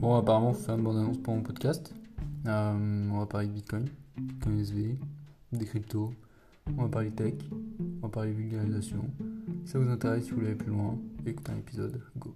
Bon, apparemment, faut faire une bonne annonce pour mon podcast. Euh, on va parler de Bitcoin, Bitcoin SV, des cryptos. On va parler tech, on va parler vulgarisation. Si ça vous intéresse, si vous voulez aller plus loin, écoutez un épisode. Go!